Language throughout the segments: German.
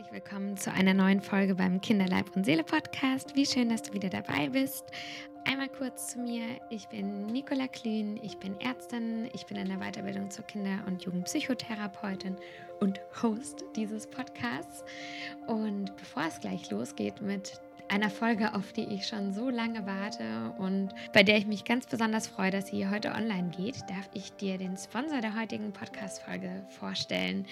herzlich willkommen zu einer neuen Folge beim Kinderleib und Seele Podcast. Wie schön, dass du wieder dabei bist. Einmal kurz zu mir. Ich bin Nicola Klün, ich bin Ärztin, ich bin in der Weiterbildung zur Kinder- und Jugendpsychotherapeutin und Host dieses Podcasts. Und bevor es gleich losgeht mit einer Folge, auf die ich schon so lange warte und bei der ich mich ganz besonders freue, dass sie heute online geht, darf ich dir den Sponsor der heutigen Podcast-Folge vorstellen.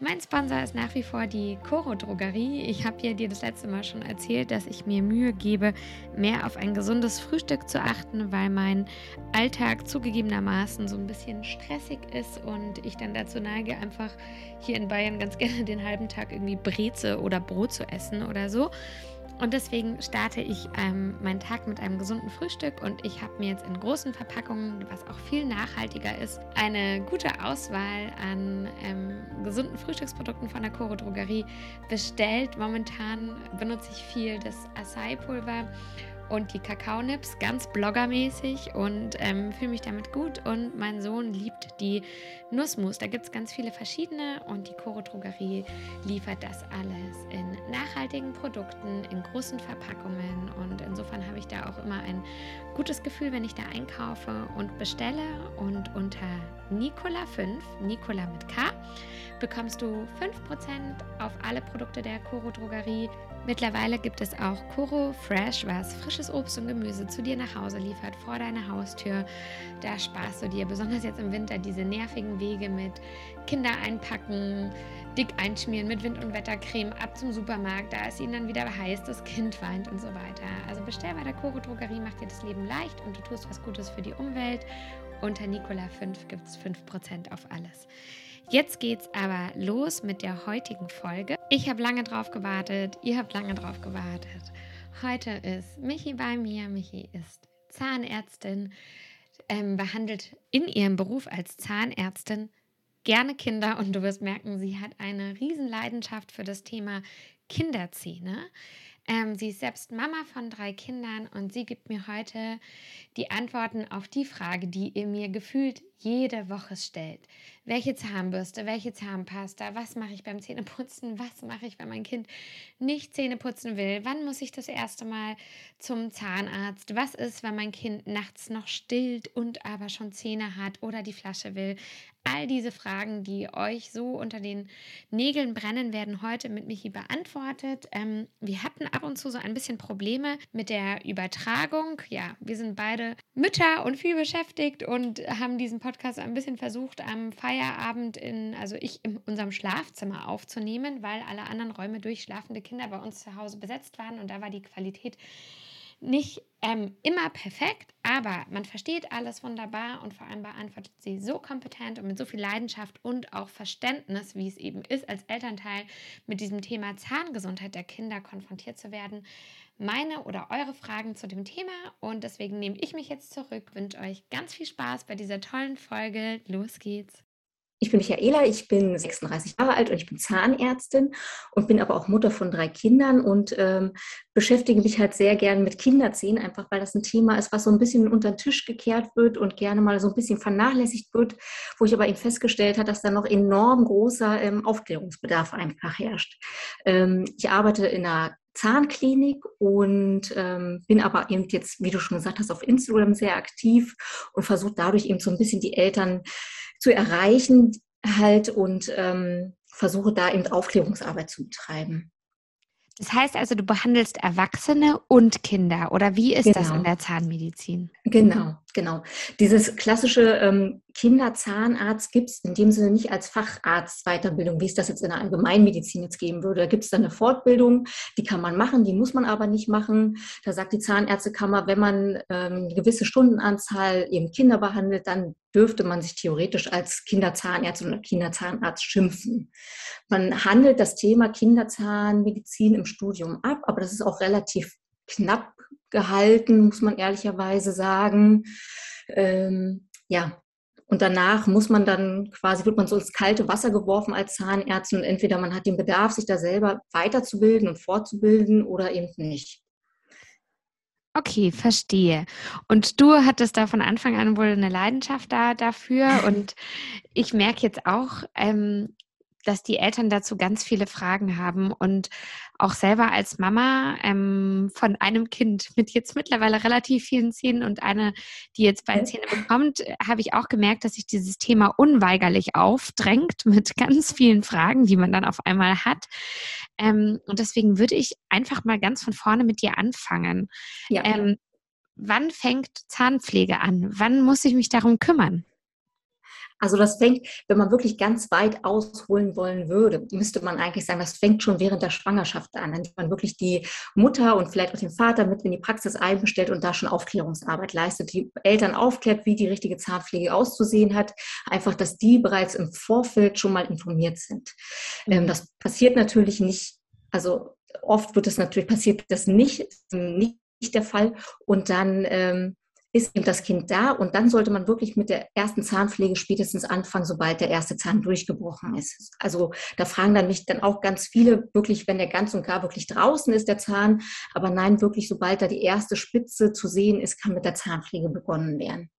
Mein Sponsor ist nach wie vor die Coro Drogerie. Ich habe ja dir das letzte Mal schon erzählt, dass ich mir Mühe gebe, mehr auf ein gesundes Frühstück zu achten, weil mein Alltag zugegebenermaßen so ein bisschen stressig ist und ich dann dazu neige, einfach hier in Bayern ganz gerne den halben Tag irgendwie Breze oder Brot zu essen oder so. Und deswegen starte ich ähm, meinen Tag mit einem gesunden Frühstück und ich habe mir jetzt in großen Verpackungen, was auch viel nachhaltiger ist, eine gute Auswahl an ähm, gesunden Frühstücksprodukten von der Coro Drogerie bestellt. Momentan benutze ich viel das Acai-Pulver und die Kakaonips ganz bloggermäßig und ähm, fühle mich damit gut. Und mein Sohn liebt die Nussmus. Da gibt es ganz viele verschiedene und die Koro Drogerie liefert das alles in nachhaltigen Produkten, in großen Verpackungen. Und insofern habe ich da auch immer ein gutes Gefühl, wenn ich da einkaufe und bestelle. Und unter Nicola5, Nicola mit K, bekommst du 5% auf alle Produkte der Koro Drogerie. Mittlerweile gibt es auch Koro Fresh, was frisches Obst und Gemüse zu dir nach Hause liefert, vor deiner Haustür. Da sparst du dir besonders jetzt im Winter diese nervigen Wege mit Kinder einpacken, dick einschmieren mit Wind- und Wettercreme ab zum Supermarkt. Da ist ihnen dann wieder heiß, das Kind weint und so weiter. Also bestell bei der Koro Drogerie, macht dir das Leben leicht und du tust was Gutes für die Umwelt. Unter Nicola 5 gibt es 5% auf alles. Jetzt geht's aber los mit der heutigen Folge. Ich habe lange drauf gewartet, ihr habt lange drauf gewartet. Heute ist Michi bei mir. Michi ist Zahnärztin, ähm, behandelt in ihrem Beruf als Zahnärztin gerne Kinder und du wirst merken, sie hat eine Riesenleidenschaft für das Thema Kinderzähne. Ähm, sie ist selbst Mama von drei Kindern und sie gibt mir heute die Antworten auf die Frage, die ihr mir gefühlt jede Woche stellt. Welche Zahnbürste, welche Zahnpasta, was mache ich beim Zähneputzen, was mache ich, wenn mein Kind nicht Zähne putzen will, wann muss ich das erste Mal zum Zahnarzt, was ist, wenn mein Kind nachts noch stillt und aber schon Zähne hat oder die Flasche will. All diese Fragen, die euch so unter den Nägeln brennen, werden heute mit Michi beantwortet. Ähm, wir hatten ab und zu so ein bisschen Probleme mit der Übertragung. Ja, wir sind beide Mütter und viel beschäftigt und haben diesen Podcast ein bisschen versucht, am Feierabend in, also ich in unserem Schlafzimmer aufzunehmen, weil alle anderen Räume durch schlafende Kinder bei uns zu Hause besetzt waren und da war die Qualität nicht ähm, immer perfekt, aber man versteht alles wunderbar und vor allem beantwortet sie so kompetent und mit so viel Leidenschaft und auch Verständnis, wie es eben ist, als Elternteil mit diesem Thema Zahngesundheit der Kinder konfrontiert zu werden. Meine oder eure Fragen zu dem Thema und deswegen nehme ich mich jetzt zurück, wünsche euch ganz viel Spaß bei dieser tollen Folge. Los geht's! Ich bin Michaela, ich bin 36 Jahre alt und ich bin Zahnärztin und bin aber auch Mutter von drei Kindern und ähm, beschäftige mich halt sehr gern mit Kinderzähnen, einfach weil das ein Thema ist, was so ein bisschen unter den Tisch gekehrt wird und gerne mal so ein bisschen vernachlässigt wird, wo ich aber eben festgestellt habe, dass da noch enorm großer ähm, Aufklärungsbedarf einfach herrscht. Ähm, ich arbeite in einer Zahnklinik und ähm, bin aber eben jetzt, wie du schon gesagt hast, auf Instagram sehr aktiv und versuche dadurch eben so ein bisschen die Eltern zu erreichen halt und ähm, versuche da eben Aufklärungsarbeit zu betreiben. Das heißt also, du behandelst Erwachsene und Kinder oder wie ist genau. das in genau. der Zahnmedizin? Genau, genau. Dieses klassische ähm, Kinderzahnarzt gibt es in dem Sinne nicht als Facharzt-Weiterbildung, wie es das jetzt in der Allgemeinmedizin jetzt geben würde. Da gibt es dann eine Fortbildung, die kann man machen, die muss man aber nicht machen. Da sagt die Zahnärztekammer, wenn man ähm, eine gewisse Stundenanzahl eben Kinder behandelt, dann dürfte man sich theoretisch als Kinderzahnärztin oder Kinderzahnarzt schimpfen. Man handelt das Thema Kinderzahnmedizin im Studium ab, aber das ist auch relativ knapp gehalten, muss man ehrlicherweise sagen. Ähm, ja, und danach muss man dann quasi, wird man so ins kalte Wasser geworfen als Zahnärztin und entweder man hat den Bedarf, sich da selber weiterzubilden und fortzubilden oder eben nicht. Okay, verstehe. Und du hattest da von Anfang an wohl eine Leidenschaft da dafür. Und ich merke jetzt auch, ähm, dass die Eltern dazu ganz viele Fragen haben und auch selber als Mama ähm, von einem Kind mit jetzt mittlerweile relativ vielen Zähnen und eine, die jetzt bald Zähne bekommt, habe ich auch gemerkt, dass sich dieses Thema unweigerlich aufdrängt mit ganz vielen Fragen, die man dann auf einmal hat. Ähm, und deswegen würde ich einfach mal ganz von vorne mit dir anfangen. Ja. Ähm, wann fängt Zahnpflege an? Wann muss ich mich darum kümmern? Also das fängt, wenn man wirklich ganz weit ausholen wollen würde, müsste man eigentlich sagen, das fängt schon während der Schwangerschaft an, indem man wirklich die Mutter und vielleicht auch den Vater mit in die Praxis einbestellt und da schon Aufklärungsarbeit leistet, die Eltern aufklärt, wie die richtige Zahnpflege auszusehen hat, einfach, dass die bereits im Vorfeld schon mal informiert sind. Ähm, das passiert natürlich nicht, also oft wird es natürlich passiert, das nicht, nicht der Fall und dann ähm, ist eben das Kind da und dann sollte man wirklich mit der ersten Zahnpflege spätestens anfangen, sobald der erste Zahn durchgebrochen ist. Also da fragen dann mich dann auch ganz viele wirklich, wenn der ganz und gar wirklich draußen ist, der Zahn, aber nein, wirklich sobald da die erste Spitze zu sehen ist, kann mit der Zahnpflege begonnen werden.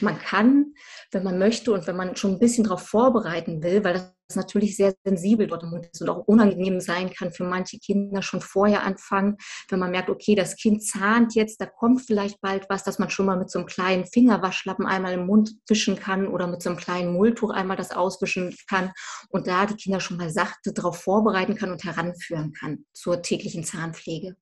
Man kann, wenn man möchte und wenn man schon ein bisschen darauf vorbereiten will, weil das natürlich sehr sensibel dort im Mund ist und auch unangenehm sein kann für manche Kinder schon vorher anfangen, wenn man merkt, okay, das Kind zahnt jetzt, da kommt vielleicht bald was, dass man schon mal mit so einem kleinen Fingerwaschlappen einmal im Mund wischen kann oder mit so einem kleinen Mulltuch einmal das auswischen kann und da die Kinder schon mal sachte darauf vorbereiten kann und heranführen kann zur täglichen Zahnpflege.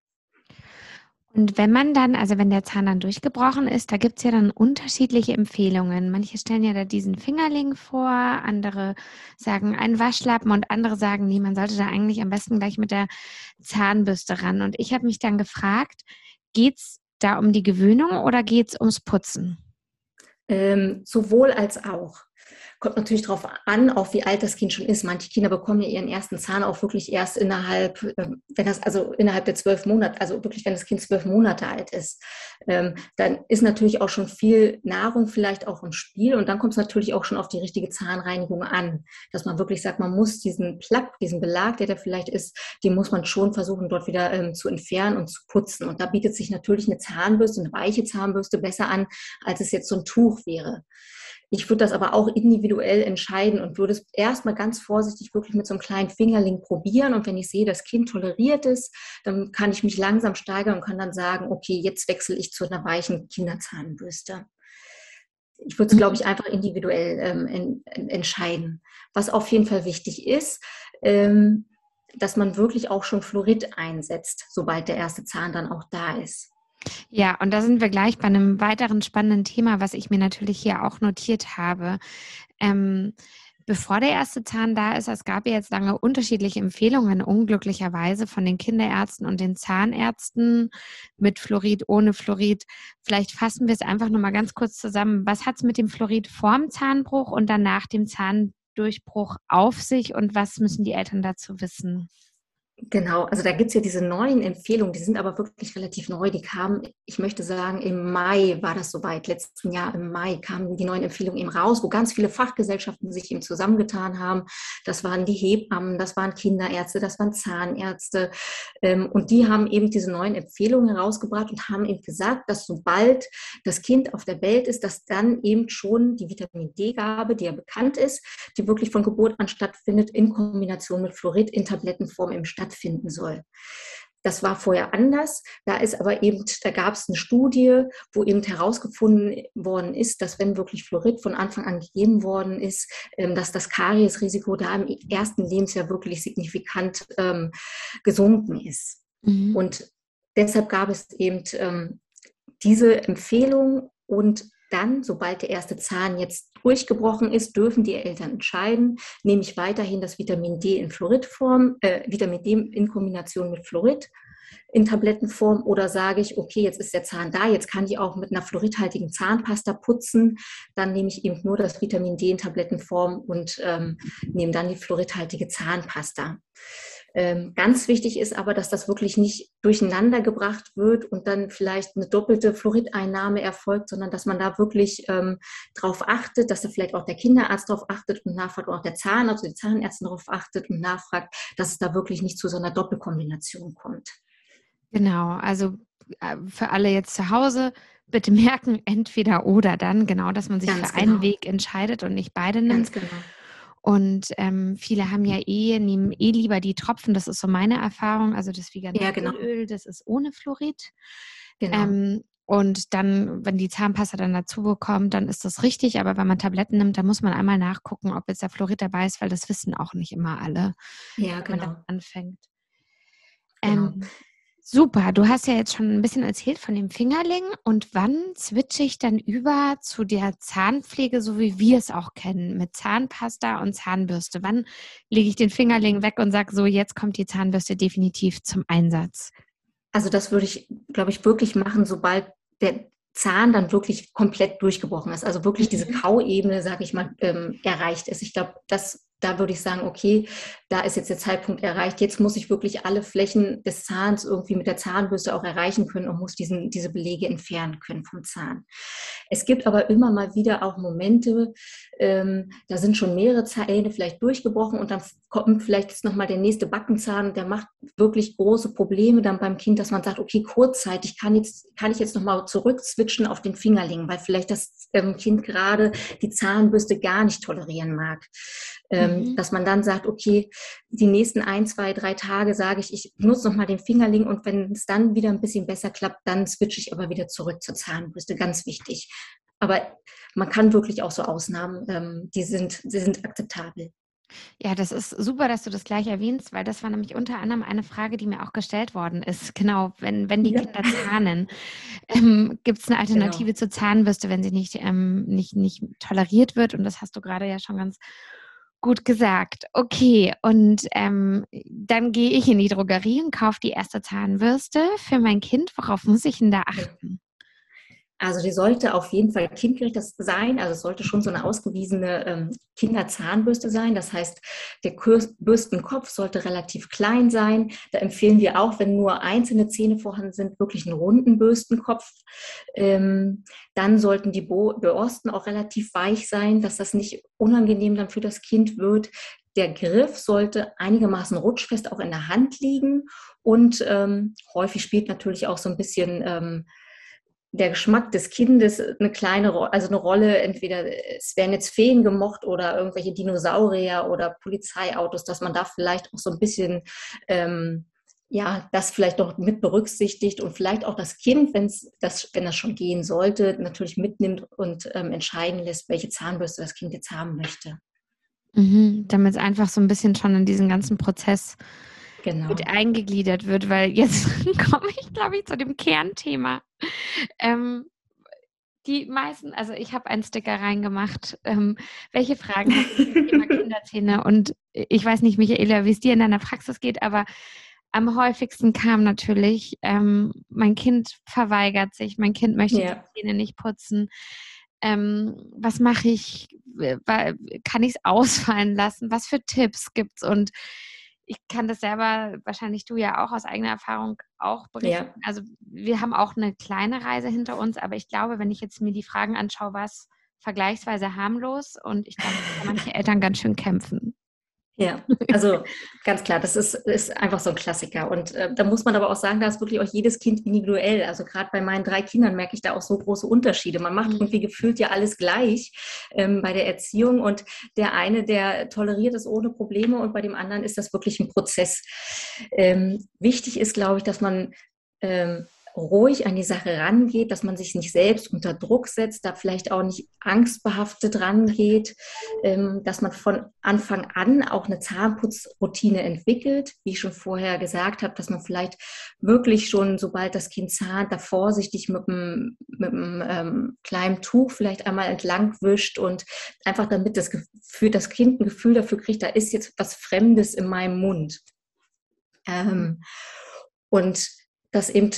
Und wenn man dann, also wenn der Zahn dann durchgebrochen ist, da gibt es ja dann unterschiedliche Empfehlungen. Manche stellen ja da diesen Fingerling vor, andere sagen einen Waschlappen und andere sagen, nee, man sollte da eigentlich am besten gleich mit der Zahnbürste ran. Und ich habe mich dann gefragt, geht es da um die Gewöhnung oder geht es ums Putzen? Ähm, sowohl als auch. Kommt natürlich darauf an, auch wie alt das Kind schon ist. Manche Kinder bekommen ja ihren ersten Zahn auch wirklich erst innerhalb, ähm, wenn das also innerhalb der zwölf Monate, also wirklich, wenn das Kind zwölf Monate alt ist, ähm, dann ist natürlich auch schon viel Nahrung vielleicht auch im Spiel und dann kommt es natürlich auch schon auf die richtige Zahnreinigung an, dass man wirklich sagt, man muss diesen Plack, diesen Belag, der da vielleicht ist, den muss man schon versuchen, dort wieder ähm, zu entfernen und zu putzen. Und da bietet sich natürlich eine Zahnbürste, eine weiche Zahnbürste besser an, als es jetzt so ein Tuch wäre. Ich würde das aber auch individuell entscheiden und würde es erstmal ganz vorsichtig wirklich mit so einem kleinen Fingerling probieren. Und wenn ich sehe, das Kind toleriert es, dann kann ich mich langsam steigern und kann dann sagen, okay, jetzt wechsle ich zu einer weichen Kinderzahnbürste. Ich würde es, glaube ich, einfach individuell ähm, en, en, entscheiden. Was auf jeden Fall wichtig ist, ähm, dass man wirklich auch schon Fluorid einsetzt, sobald der erste Zahn dann auch da ist. Ja, und da sind wir gleich bei einem weiteren spannenden Thema, was ich mir natürlich hier auch notiert habe. Ähm, bevor der erste Zahn da ist, es gab ja jetzt lange unterschiedliche Empfehlungen, unglücklicherweise von den Kinderärzten und den Zahnärzten mit Fluorid, ohne Fluorid. Vielleicht fassen wir es einfach nochmal ganz kurz zusammen. Was hat es mit dem Fluorid vorm Zahnbruch und dann nach dem Zahndurchbruch auf sich und was müssen die Eltern dazu wissen? Genau, also da gibt es ja diese neuen Empfehlungen, die sind aber wirklich relativ neu. Die kamen, ich möchte sagen, im Mai war das soweit, letzten Jahr im Mai kamen die neuen Empfehlungen eben raus, wo ganz viele Fachgesellschaften sich eben zusammengetan haben. Das waren die Hebammen, das waren Kinderärzte, das waren Zahnärzte. Ähm, und die haben eben diese neuen Empfehlungen herausgebracht und haben eben gesagt, dass sobald das Kind auf der Welt ist, dass dann eben schon die Vitamin D-Gabe, die ja bekannt ist, die wirklich von Geburt an stattfindet, in Kombination mit Fluorid in Tablettenform im Stadt stattfinden soll. Das war vorher anders. Da ist aber eben, da gab es eine Studie, wo eben herausgefunden worden ist, dass wenn wirklich Fluorid von Anfang an gegeben worden ist, ähm, dass das Kariesrisiko da im ersten Lebensjahr wirklich signifikant ähm, gesunken ist. Mhm. Und deshalb gab es eben ähm, diese Empfehlung und dann, sobald der erste Zahn jetzt durchgebrochen ist, dürfen die Eltern entscheiden, nehme ich weiterhin das Vitamin D in Fluoridform, äh, Vitamin D in Kombination mit Fluorid in Tablettenform oder sage ich, okay, jetzt ist der Zahn da, jetzt kann ich auch mit einer fluoridhaltigen Zahnpasta putzen, dann nehme ich eben nur das Vitamin D in Tablettenform und ähm, nehme dann die fluoridhaltige Zahnpasta. Ähm, ganz wichtig ist aber, dass das wirklich nicht durcheinander gebracht wird und dann vielleicht eine doppelte Fluorideinnahme erfolgt, sondern dass man da wirklich ähm, darauf achtet, dass da vielleicht auch der Kinderarzt darauf achtet und nachfragt, oder auch der Zahnarzt, also die Zahnärztin darauf achtet und nachfragt, dass es da wirklich nicht zu so einer Doppelkombination kommt. Genau, also äh, für alle jetzt zu Hause, bitte merken, entweder oder dann, genau, dass man sich Ganz für genau. einen Weg entscheidet und nicht beide nimmt. Ganz genau. Und ähm, viele haben ja eh, nehmen eh lieber die Tropfen, das ist so meine Erfahrung. Also das Veganöl, ja, genau. das ist ohne Fluorid. Genau. Ähm, und dann, wenn die Zahnpasta dann dazu bekommt, dann ist das richtig. Aber wenn man Tabletten nimmt, dann muss man einmal nachgucken, ob jetzt der Fluorid dabei ist, weil das wissen auch nicht immer alle, ja, genau. wenn man anfängt. Genau. Ähm, super, du hast ja jetzt schon ein bisschen erzählt von dem Fingerling. Und wann switche ich dann über zu der Zahnpflege, so wie wir es auch kennen, mit Zahnpasta und Zahnbürste? Wann lege ich den Fingerling weg und sage so, jetzt kommt die Zahnbürste definitiv zum Einsatz? Also das würde ich, glaube ich, wirklich machen, sobald der Zahn dann wirklich komplett durchgebrochen ist. Also wirklich diese mhm. Kauebene, sage ich mal, ähm, erreicht ist. Ich glaube, das da würde ich sagen, okay, da ist jetzt der Zeitpunkt erreicht. Jetzt muss ich wirklich alle Flächen des Zahns irgendwie mit der Zahnbürste auch erreichen können und muss diesen, diese Belege entfernen können vom Zahn. Es gibt aber immer mal wieder auch Momente, ähm, da sind schon mehrere Zähne vielleicht durchgebrochen und dann kommt vielleicht jetzt nochmal der nächste Backenzahn, der macht wirklich große Probleme dann beim Kind, dass man sagt, okay, kurzzeitig kann, jetzt, kann ich jetzt nochmal zurückswitchen auf den Fingerling, weil vielleicht das ähm, Kind gerade die Zahnbürste gar nicht tolerieren mag. Ähm, mhm. Dass man dann sagt, okay, die nächsten ein, zwei, drei Tage sage ich, ich nutze nochmal den Fingerling und wenn es dann wieder ein bisschen besser klappt, dann switche ich aber wieder zurück zur Zahnbürste. Ganz wichtig. Aber man kann wirklich auch so Ausnahmen, ähm, die, sind, die sind akzeptabel. Ja, das ist super, dass du das gleich erwähnst, weil das war nämlich unter anderem eine Frage, die mir auch gestellt worden ist. Genau, wenn, wenn die ja. Kinder zahnen, ähm, gibt es eine genau. Alternative genau. zur Zahnbürste, wenn sie nicht, ähm, nicht, nicht toleriert wird? Und das hast du gerade ja schon ganz Gut gesagt. Okay, und ähm, dann gehe ich in die Drogerie und kaufe die erste Zahnbürste für mein Kind. Worauf muss ich denn da achten? Also die sollte auf jeden Fall kindgerecht sein. Also es sollte schon so eine ausgewiesene ähm, Kinderzahnbürste sein. Das heißt, der Bürstenkopf sollte relativ klein sein. Da empfehlen wir auch, wenn nur einzelne Zähne vorhanden sind, wirklich einen runden Bürstenkopf. Ähm, dann sollten die Borsten auch relativ weich sein, dass das nicht unangenehm dann für das Kind wird. Der Griff sollte einigermaßen rutschfest auch in der Hand liegen und ähm, häufig spielt natürlich auch so ein bisschen ähm, der Geschmack des Kindes eine kleine, also eine Rolle, entweder es werden jetzt Feen gemocht oder irgendwelche Dinosaurier oder Polizeiautos, dass man da vielleicht auch so ein bisschen ähm, ja, das vielleicht doch mit berücksichtigt und vielleicht auch das Kind, wenn's das, wenn das schon gehen sollte, natürlich mitnimmt und ähm, entscheiden lässt, welche Zahnbürste das Kind jetzt haben möchte. Mhm, damit es einfach so ein bisschen schon in diesen ganzen Prozess genau. mit eingegliedert wird, weil jetzt komme ich, glaube ich, zu dem Kernthema. Ähm, die meisten, also ich habe einen Sticker reingemacht. Ähm, welche Fragen hast du zum Thema Kinderzähne? Und ich weiß nicht, Michaela, wie es dir in deiner Praxis geht, aber am häufigsten kam natürlich, ähm, mein Kind verweigert sich, mein Kind möchte ja. die Zähne nicht putzen. Ähm, was mache ich? Kann ich es ausfallen lassen? Was für Tipps gibt es? Und ich kann das selber, wahrscheinlich du ja auch aus eigener Erfahrung auch berichten. Ja. Also wir haben auch eine kleine Reise hinter uns, aber ich glaube, wenn ich jetzt mir die Fragen anschaue, war es vergleichsweise harmlos und ich glaube, manche Eltern ganz schön kämpfen. Ja, also ganz klar, das ist, ist einfach so ein Klassiker. Und äh, da muss man aber auch sagen, da ist wirklich auch jedes Kind individuell. Also gerade bei meinen drei Kindern merke ich da auch so große Unterschiede. Man macht mhm. irgendwie gefühlt ja alles gleich ähm, bei der Erziehung. Und der eine, der toleriert es ohne Probleme und bei dem anderen ist das wirklich ein Prozess. Ähm, wichtig ist, glaube ich, dass man ähm, ruhig an die Sache rangeht, dass man sich nicht selbst unter Druck setzt, da vielleicht auch nicht angstbehaftet rangeht, ähm, dass man von Anfang an auch eine Zahnputzroutine entwickelt, wie ich schon vorher gesagt habe, dass man vielleicht wirklich schon, sobald das Kind zahnt, da vorsichtig mit einem, mit einem ähm, kleinen Tuch vielleicht einmal entlang wischt und einfach damit das, für das Kind ein Gefühl dafür kriegt, da ist jetzt was Fremdes in meinem Mund. Ähm, und das eben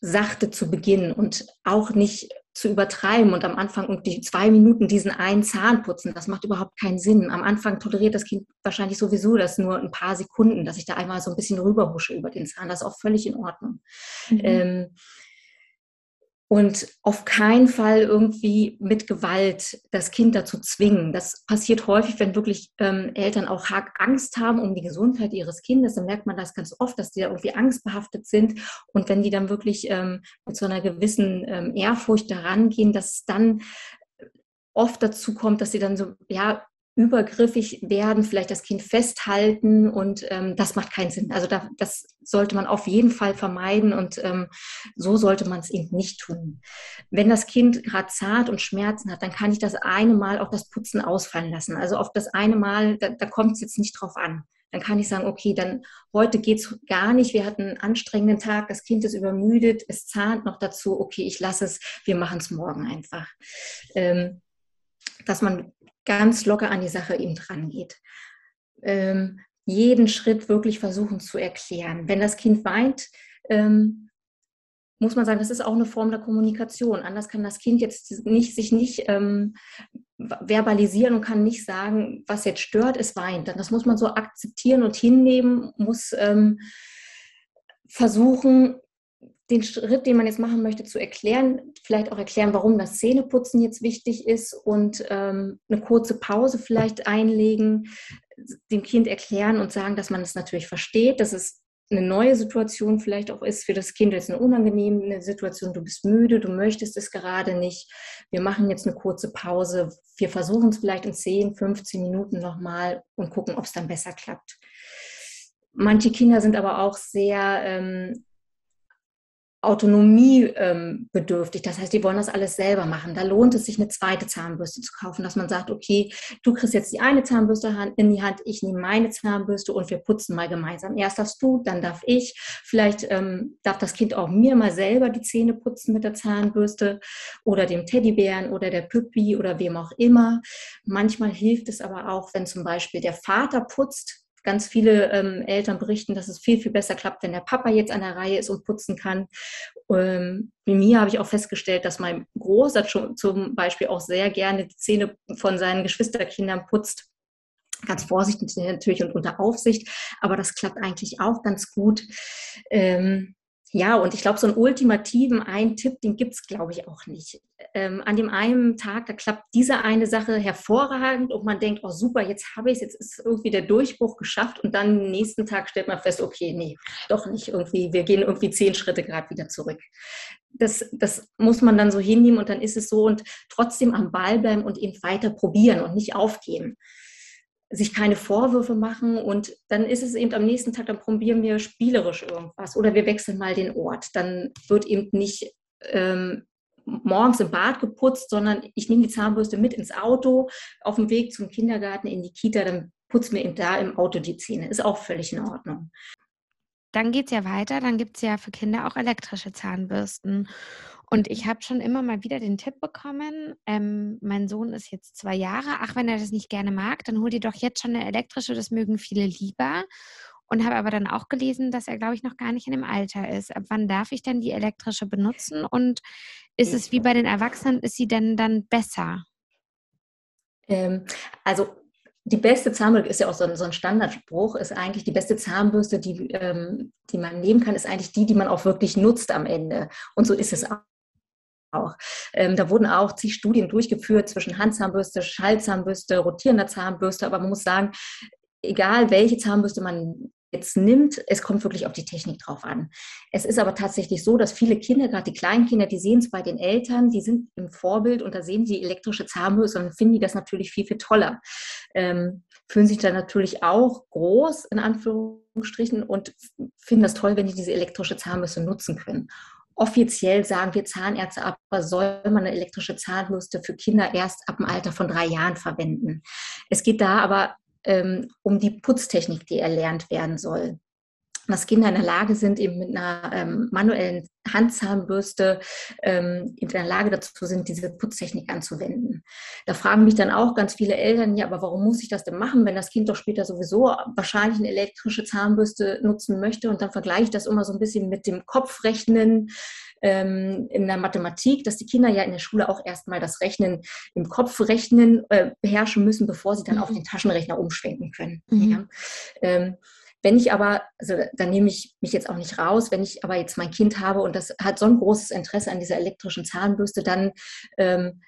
sachte zu beginnen und auch nicht zu übertreiben und am Anfang um die zwei Minuten diesen einen Zahn putzen. Das macht überhaupt keinen Sinn. Am Anfang toleriert das Kind wahrscheinlich sowieso das nur ein paar Sekunden, dass ich da einmal so ein bisschen rüberhusche über den Zahn. Das ist auch völlig in Ordnung. Mhm. Ähm, und auf keinen Fall irgendwie mit Gewalt das Kind dazu zwingen. Das passiert häufig, wenn wirklich ähm, Eltern auch Angst haben um die Gesundheit ihres Kindes. Dann merkt man das ganz oft, dass die da irgendwie angstbehaftet sind. Und wenn die dann wirklich ähm, mit so einer gewissen ähm, Ehrfurcht daran gehen, dass es dann oft dazu kommt, dass sie dann so, ja, übergriffig werden, vielleicht das Kind festhalten und ähm, das macht keinen Sinn. Also da, das sollte man auf jeden Fall vermeiden und ähm, so sollte man es eben nicht tun. Wenn das Kind gerade zart und Schmerzen hat, dann kann ich das eine Mal auch das Putzen ausfallen lassen. Also auf das eine Mal, da, da kommt es jetzt nicht drauf an. Dann kann ich sagen, okay, dann heute geht es gar nicht. Wir hatten einen anstrengenden Tag, das Kind ist übermüdet, es zahnt noch dazu, okay, ich lasse es, wir machen es morgen einfach. Ähm, dass man ganz locker an die Sache eben dran geht. Ähm, jeden Schritt wirklich versuchen zu erklären. Wenn das Kind weint, ähm, muss man sagen, das ist auch eine Form der Kommunikation. Anders kann das Kind jetzt nicht, sich nicht ähm, verbalisieren und kann nicht sagen, was jetzt stört, es weint. Das muss man so akzeptieren und hinnehmen, muss ähm, versuchen, den Schritt, den man jetzt machen möchte, zu erklären, vielleicht auch erklären, warum das Zähneputzen jetzt wichtig ist und ähm, eine kurze Pause vielleicht einlegen, dem Kind erklären und sagen, dass man es natürlich versteht, dass es eine neue Situation vielleicht auch ist. Für das Kind, jetzt eine unangenehme Situation, du bist müde, du möchtest es gerade nicht, wir machen jetzt eine kurze Pause, wir versuchen es vielleicht in 10, 15 Minuten nochmal und gucken, ob es dann besser klappt. Manche Kinder sind aber auch sehr ähm, autonomiebedürftig. Das heißt, die wollen das alles selber machen. Da lohnt es sich, eine zweite Zahnbürste zu kaufen, dass man sagt, okay, du kriegst jetzt die eine Zahnbürste in die Hand, ich nehme meine Zahnbürste und wir putzen mal gemeinsam. Erst darfst du, dann darf ich. Vielleicht ähm, darf das Kind auch mir mal selber die Zähne putzen mit der Zahnbürste oder dem Teddybären oder der Püppi oder wem auch immer. Manchmal hilft es aber auch, wenn zum Beispiel der Vater putzt, Ganz viele ähm, Eltern berichten, dass es viel, viel besser klappt, wenn der Papa jetzt an der Reihe ist und putzen kann. Ähm, bei mir habe ich auch festgestellt, dass mein Großer zum Beispiel auch sehr gerne die Zähne von seinen Geschwisterkindern putzt. Ganz vorsichtig natürlich und unter Aufsicht, aber das klappt eigentlich auch ganz gut. Ähm, ja, und ich glaube, so einen ultimativen einen Tipp, den gibt es, glaube ich, auch nicht. Ähm, an dem einen Tag, da klappt diese eine Sache hervorragend und man denkt, oh super, jetzt habe ich es, jetzt ist irgendwie der Durchbruch geschafft und dann am nächsten Tag stellt man fest, okay, nee, doch nicht irgendwie, wir gehen irgendwie zehn Schritte gerade wieder zurück. Das, das muss man dann so hinnehmen und dann ist es so und trotzdem am Ball bleiben und eben weiter probieren und nicht aufgeben sich keine Vorwürfe machen und dann ist es eben am nächsten Tag, dann probieren wir spielerisch irgendwas oder wir wechseln mal den Ort. Dann wird eben nicht ähm, morgens im Bad geputzt, sondern ich nehme die Zahnbürste mit ins Auto auf dem Weg zum Kindergarten, in die Kita, dann putzt mir eben da im Auto die Zähne. Ist auch völlig in Ordnung. Dann geht es ja weiter, dann gibt es ja für Kinder auch elektrische Zahnbürsten. Und ich habe schon immer mal wieder den Tipp bekommen, ähm, mein Sohn ist jetzt zwei Jahre, ach, wenn er das nicht gerne mag, dann hol dir doch jetzt schon eine elektrische, das mögen viele lieber. Und habe aber dann auch gelesen, dass er, glaube ich, noch gar nicht in dem Alter ist. Ab wann darf ich denn die elektrische benutzen? Und ist es wie bei den Erwachsenen, ist sie denn dann besser? Ähm, also die beste Zahnbürste ist ja auch so ein, so ein, Standardspruch, ist eigentlich die beste Zahnbürste, die, ähm, die man nehmen kann, ist eigentlich die, die man auch wirklich nutzt am Ende. Und so ist es auch auch. Ähm, da wurden auch zig Studien durchgeführt zwischen Handzahnbürste, Schallzahnbürste, rotierender Zahnbürste, aber man muss sagen, egal welche Zahnbürste man jetzt nimmt, es kommt wirklich auf die Technik drauf an. Es ist aber tatsächlich so, dass viele Kinder, gerade die kleinen Kinder, die sehen es bei den Eltern, die sind im Vorbild und da sehen sie elektrische Zahnbürste und finden die das natürlich viel, viel toller. Ähm, fühlen sich dann natürlich auch groß, in Anführungsstrichen, und finden das toll, wenn die diese elektrische Zahnbürste nutzen können. Offiziell sagen wir Zahnärzte aber, soll man eine elektrische Zahnbürste für Kinder erst ab dem Alter von drei Jahren verwenden. Es geht da aber ähm, um die Putztechnik, die erlernt werden soll. Dass Kinder in der Lage sind, eben mit einer ähm, manuellen Handzahnbürste ähm, in der Lage dazu sind, diese Putztechnik anzuwenden. Da fragen mich dann auch ganz viele Eltern, ja, aber warum muss ich das denn machen, wenn das Kind doch später sowieso wahrscheinlich eine elektrische Zahnbürste nutzen möchte? Und dann vergleiche ich das immer so ein bisschen mit dem Kopfrechnen ähm, in der Mathematik, dass die Kinder ja in der Schule auch erstmal das Rechnen im Kopf rechnen, äh, beherrschen müssen, bevor sie dann mhm. auf den Taschenrechner umschwenken können. Mhm. Ja. Ähm, wenn ich aber, also da nehme ich mich jetzt auch nicht raus, wenn ich aber jetzt mein Kind habe und das hat so ein großes Interesse an dieser elektrischen Zahnbürste, dann ähm,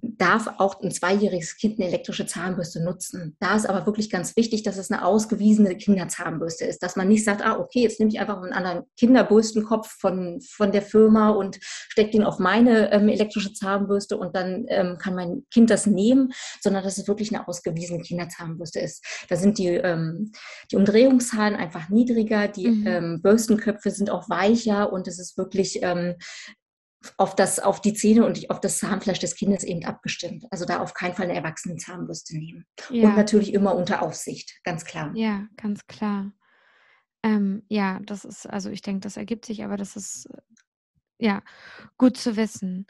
darf auch ein zweijähriges Kind eine elektrische Zahnbürste nutzen. Da ist aber wirklich ganz wichtig, dass es eine ausgewiesene Kinderzahnbürste ist, dass man nicht sagt, ah, okay, jetzt nehme ich einfach einen anderen Kinderbürstenkopf von, von der Firma und stecke den auf meine ähm, elektrische Zahnbürste und dann ähm, kann mein Kind das nehmen, sondern dass es wirklich eine ausgewiesene Kinderzahnbürste ist. Da sind die, ähm, die Umdrehungszahlen einfach niedriger, die mhm. Ähm, Bürstenköpfe sind auch weicher und es ist wirklich ähm, auf, das, auf die Zähne und auf das Zahnfleisch des Kindes eben abgestimmt. Also da auf keinen Fall eine erwachsene Zahnbürste nehmen. Ja. Und natürlich immer unter Aufsicht, ganz klar. Ja, ganz klar. Ähm, ja, das ist, also ich denke, das ergibt sich, aber das ist ja gut zu wissen.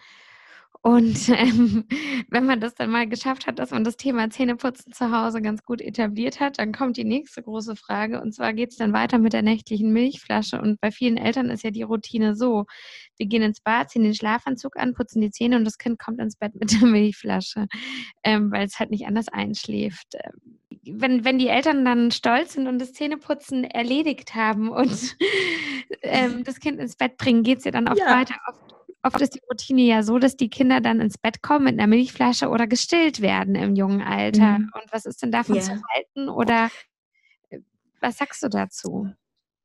Und ähm, wenn man das dann mal geschafft hat, dass man das Thema Zähneputzen zu Hause ganz gut etabliert hat, dann kommt die nächste große Frage. Und zwar geht es dann weiter mit der nächtlichen Milchflasche. Und bei vielen Eltern ist ja die Routine so, wir gehen ins Bad, ziehen den Schlafanzug an, putzen die Zähne und das Kind kommt ins Bett mit der Milchflasche, ähm, weil es halt nicht anders einschläft. Ähm, wenn, wenn die Eltern dann stolz sind und das Zähneputzen erledigt haben und ähm, das Kind ins Bett bringen, geht es ja dann oft ja. weiter. Oft oft ist die Routine ja so, dass die Kinder dann ins Bett kommen mit einer Milchflasche oder gestillt werden im jungen Alter. Mhm. Und was ist denn davon yeah. zu halten? Oder äh, was sagst du dazu?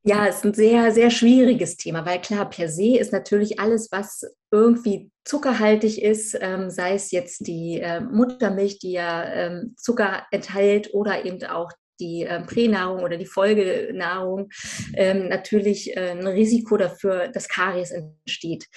Ja, es ist ein sehr, sehr schwieriges Thema, weil klar, per se ist natürlich alles, was irgendwie zuckerhaltig ist, ähm, sei es jetzt die äh, Muttermilch, die ja ähm, Zucker enthält oder eben auch die äh, Pränahrung oder die Folgenahrung ähm, natürlich äh, ein Risiko dafür, dass Karies entsteht.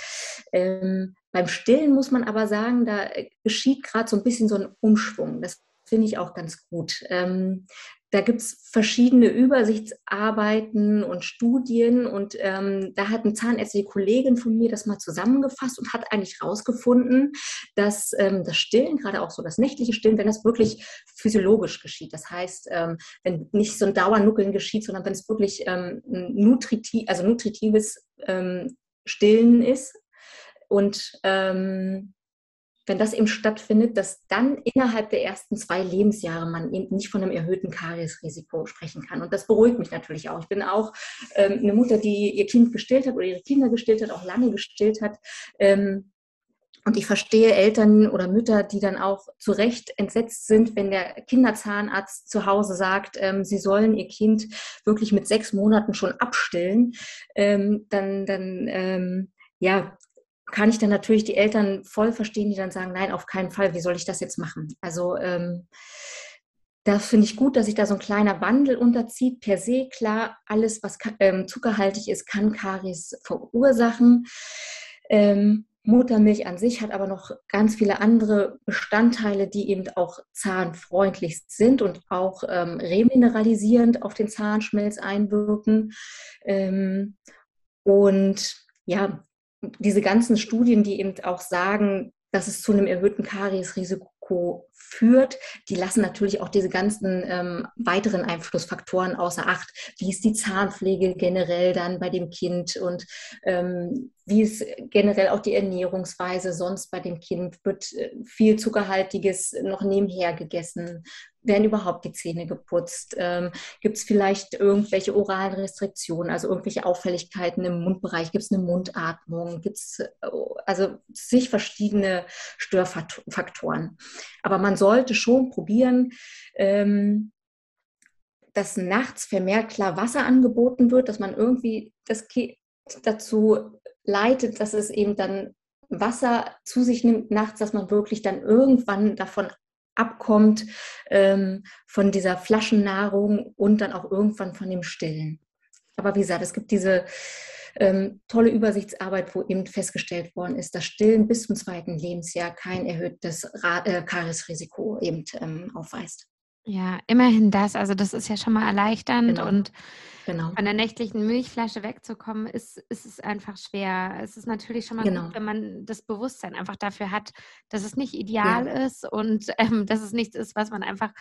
Ähm, beim Stillen muss man aber sagen, da äh, geschieht gerade so ein bisschen so ein Umschwung. Das finde ich auch ganz gut. Ähm, da gibt es verschiedene Übersichtsarbeiten und Studien und ähm, da hat eine zahnärztliche Kollegin von mir das mal zusammengefasst und hat eigentlich herausgefunden, dass ähm, das Stillen, gerade auch so das nächtliche Stillen, wenn das wirklich physiologisch geschieht, das heißt, ähm, wenn nicht so ein Dauernuckeln geschieht, sondern wenn es wirklich ähm, nutritiv, also nutritives ähm, Stillen ist und ähm, wenn das eben stattfindet, dass dann innerhalb der ersten zwei Lebensjahre man eben nicht von einem erhöhten Kariesrisiko sprechen kann. Und das beruhigt mich natürlich auch. Ich bin auch ähm, eine Mutter, die ihr Kind gestillt hat oder ihre Kinder gestillt hat, auch lange gestillt hat. Ähm, und ich verstehe Eltern oder Mütter, die dann auch zu Recht entsetzt sind, wenn der Kinderzahnarzt zu Hause sagt, ähm, sie sollen ihr Kind wirklich mit sechs Monaten schon abstillen. Ähm, dann, dann ähm, ja, kann ich dann natürlich die Eltern voll verstehen, die dann sagen, nein, auf keinen Fall, wie soll ich das jetzt machen? Also ähm, da finde ich gut, dass sich da so ein kleiner Wandel unterzieht. Per se, klar, alles, was ähm, zuckerhaltig ist, kann Karies verursachen. Ähm, Muttermilch an sich hat aber noch ganz viele andere Bestandteile, die eben auch zahnfreundlich sind und auch ähm, remineralisierend auf den Zahnschmelz einwirken. Ähm, und ja, diese ganzen Studien, die eben auch sagen, dass es zu einem erhöhten Kariesrisiko führt, die lassen natürlich auch diese ganzen ähm, weiteren Einflussfaktoren außer Acht. Wie ist die Zahnpflege generell dann bei dem Kind und ähm, wie ist generell auch die Ernährungsweise sonst bei dem Kind? Wird äh, viel Zuckerhaltiges noch nebenher gegessen? werden überhaupt die Zähne geputzt? Ähm, Gibt es vielleicht irgendwelche oralen Restriktionen, also irgendwelche Auffälligkeiten im Mundbereich? Gibt es eine Mundatmung? Gibt es äh, also sich verschiedene Störfaktoren? Aber man sollte schon probieren, ähm, dass nachts vermehrt klar Wasser angeboten wird, dass man irgendwie das Kind dazu leitet, dass es eben dann Wasser zu sich nimmt nachts, dass man wirklich dann irgendwann davon abkommt ähm, von dieser Flaschennahrung und dann auch irgendwann von dem Stillen. Aber wie gesagt, es gibt diese ähm, tolle Übersichtsarbeit, wo eben festgestellt worden ist, dass Stillen bis zum zweiten Lebensjahr kein erhöhtes Ra äh, Kariesrisiko eben ähm, aufweist. Ja, immerhin das. Also das ist ja schon mal erleichternd genau. und genau. von der nächtlichen Milchflasche wegzukommen, ist, ist es einfach schwer. Es ist natürlich schon mal genau. gut, wenn man das Bewusstsein einfach dafür hat, dass es nicht ideal ja. ist und ähm, dass es nichts ist, was man einfach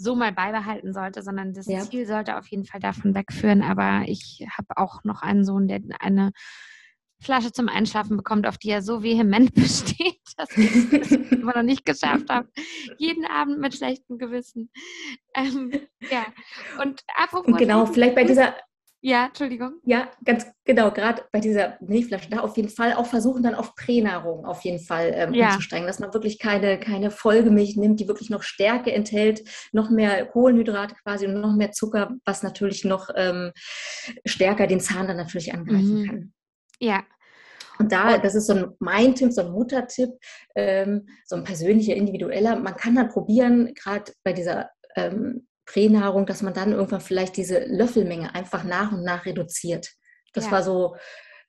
so mal beibehalten sollte, sondern das ja. Ziel sollte auf jeden Fall davon wegführen. Aber ich habe auch noch einen Sohn, der eine Flasche zum Einschlafen bekommt, auf die er so vehement besteht, dass ich es immer noch nicht geschafft habe. Jeden Abend mit schlechtem Gewissen. Ähm, ja, und apropos. Und genau, vielleicht bei dieser. Ja, Entschuldigung. Ja, ganz genau, gerade bei dieser Milchflasche, da auf jeden Fall auch versuchen, dann auf Pränahrung auf jeden Fall ähm, ja. umzusteigen, dass man wirklich keine, keine Folgemilch nimmt, die wirklich noch Stärke enthält, noch mehr Kohlenhydrate quasi und noch mehr Zucker, was natürlich noch ähm, stärker den Zahn dann natürlich angreifen mhm. kann. Ja. Und da, das ist so ein mein Tipp, so ein Muttertipp, ähm, so ein persönlicher, individueller. Man kann dann probieren, gerade bei dieser ähm, Pränahrung, dass man dann irgendwann vielleicht diese Löffelmenge einfach nach und nach reduziert. Das ja. war so,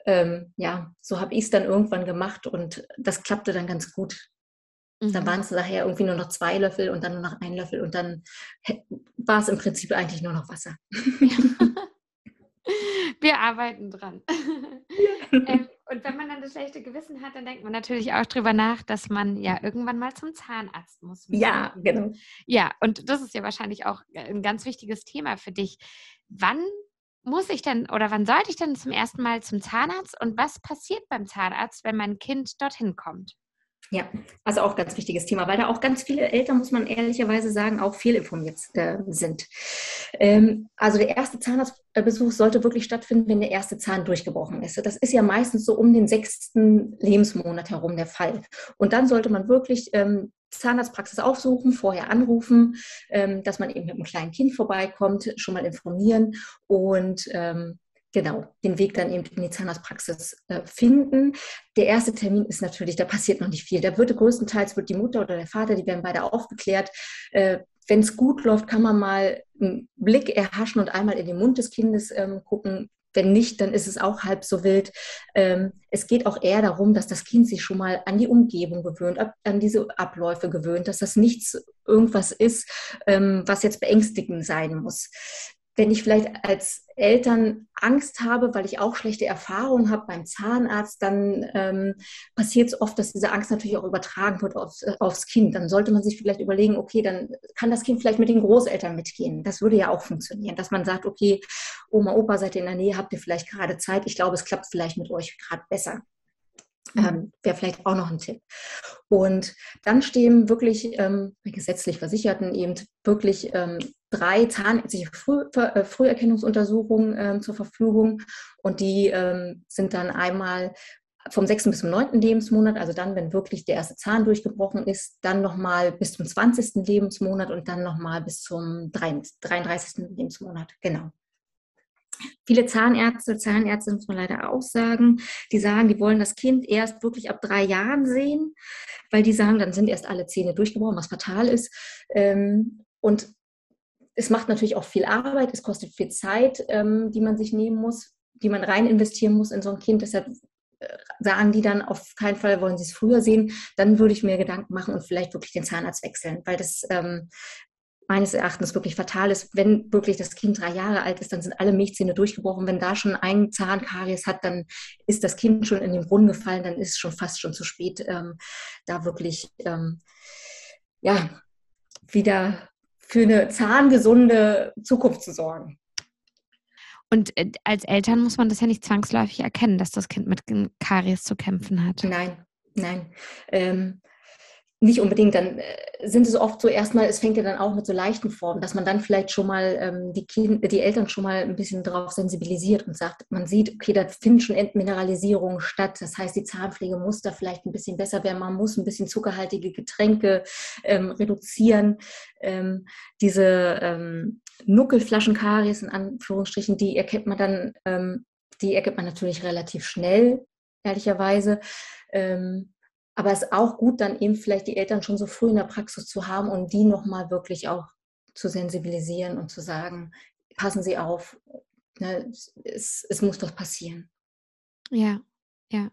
ähm, ja, so habe ich es dann irgendwann gemacht und das klappte dann ganz gut. Mhm. Dann waren es nachher irgendwie nur noch zwei Löffel und dann nur noch ein Löffel und dann war es im Prinzip eigentlich nur noch Wasser. Ja. Wir arbeiten dran. Ähm, und wenn man dann das schlechte Gewissen hat, dann denkt man natürlich auch drüber nach, dass man ja irgendwann mal zum Zahnarzt muss. Ja, genau. Ja, und das ist ja wahrscheinlich auch ein ganz wichtiges Thema für dich. Wann muss ich denn oder wann sollte ich denn zum ersten Mal zum Zahnarzt und was passiert beim Zahnarzt, wenn mein Kind dorthin kommt? Ja, also auch ganz wichtiges Thema, weil da auch ganz viele Eltern, muss man ehrlicherweise sagen, auch fehlinformiert äh, sind. Ähm, also der erste Zahnarztbesuch sollte wirklich stattfinden, wenn der erste Zahn durchgebrochen ist. Das ist ja meistens so um den sechsten Lebensmonat herum der Fall. Und dann sollte man wirklich ähm, Zahnarztpraxis aufsuchen, vorher anrufen, ähm, dass man eben mit einem kleinen Kind vorbeikommt, schon mal informieren und ähm, genau, den Weg dann eben in die Zahnarztpraxis äh, finden. Der erste Termin ist natürlich, da passiert noch nicht viel. Da wird größtenteils wird die Mutter oder der Vater, die werden beide aufgeklärt. Äh, Wenn es gut läuft, kann man mal einen Blick erhaschen und einmal in den Mund des Kindes ähm, gucken. Wenn nicht, dann ist es auch halb so wild. Ähm, es geht auch eher darum, dass das Kind sich schon mal an die Umgebung gewöhnt, an diese Abläufe gewöhnt, dass das nichts irgendwas ist, ähm, was jetzt beängstigend sein muss wenn ich vielleicht als Eltern Angst habe, weil ich auch schlechte Erfahrungen habe beim Zahnarzt, dann ähm, passiert es oft, dass diese Angst natürlich auch übertragen wird aufs, äh, aufs, Kind. Dann sollte man sich vielleicht überlegen, okay, dann kann das Kind vielleicht mit den Großeltern mitgehen. Das würde ja auch funktionieren, dass man sagt, okay, Oma, Opa, seid ihr in der Nähe, habt ihr vielleicht gerade Zeit. Ich glaube, es klappt vielleicht mit euch gerade besser. Ähm, Wäre vielleicht auch noch ein Tipp. Und dann stehen wirklich ähm, gesetzlich Versicherten eben wirklich ähm, drei zahnärztliche Früh, äh, Früherkennungsuntersuchungen äh, zur Verfügung und die ähm, sind dann einmal vom 6. bis zum 9. Lebensmonat, also dann, wenn wirklich der erste Zahn durchgebrochen ist, dann nochmal bis zum 20. Lebensmonat und dann nochmal bis zum 33. Lebensmonat. Genau. Viele Zahnärzte, Zahnärzte muss man leider auch sagen, die sagen, die wollen das Kind erst wirklich ab drei Jahren sehen, weil die sagen, dann sind erst alle Zähne durchgebrochen, was fatal ist. Ähm, und es macht natürlich auch viel Arbeit, es kostet viel Zeit, ähm, die man sich nehmen muss, die man rein investieren muss in so ein Kind. Deshalb äh, sagen die dann auf keinen Fall, wollen sie es früher sehen, dann würde ich mir Gedanken machen und vielleicht wirklich den Zahnarzt wechseln, weil das ähm, meines Erachtens wirklich fatal ist. Wenn wirklich das Kind drei Jahre alt ist, dann sind alle Milchzähne durchgebrochen. Wenn da schon ein Zahnkaries hat, dann ist das Kind schon in den Brunnen gefallen, dann ist es schon fast schon zu spät, ähm, da wirklich ähm, ja, wieder für eine zahngesunde Zukunft zu sorgen. Und äh, als Eltern muss man das ja nicht zwangsläufig erkennen, dass das Kind mit Karies zu kämpfen hat. Nein, nein. Ähm, nicht unbedingt, dann äh, sind es oft so erstmal, es fängt ja dann auch mit so leichten Formen, dass man dann vielleicht schon mal ähm, die, kind, die Eltern schon mal ein bisschen darauf sensibilisiert und sagt, man sieht, okay, da findet schon Entmineralisierung statt. Das heißt, die Zahnpflege muss da vielleicht ein bisschen besser werden. Man muss ein bisschen zuckerhaltige Getränke ähm, reduzieren. Ähm, diese ähm, Nuckelflaschenkaries in Anführungsstrichen, die erkennt man dann, ähm, die erkennt man natürlich relativ schnell, ehrlicherweise. Ähm, aber es ist auch gut, dann eben vielleicht die Eltern schon so früh in der Praxis zu haben und die nochmal wirklich auch zu sensibilisieren und zu sagen, passen Sie auf, ne, es, es muss doch passieren. Ja, ja.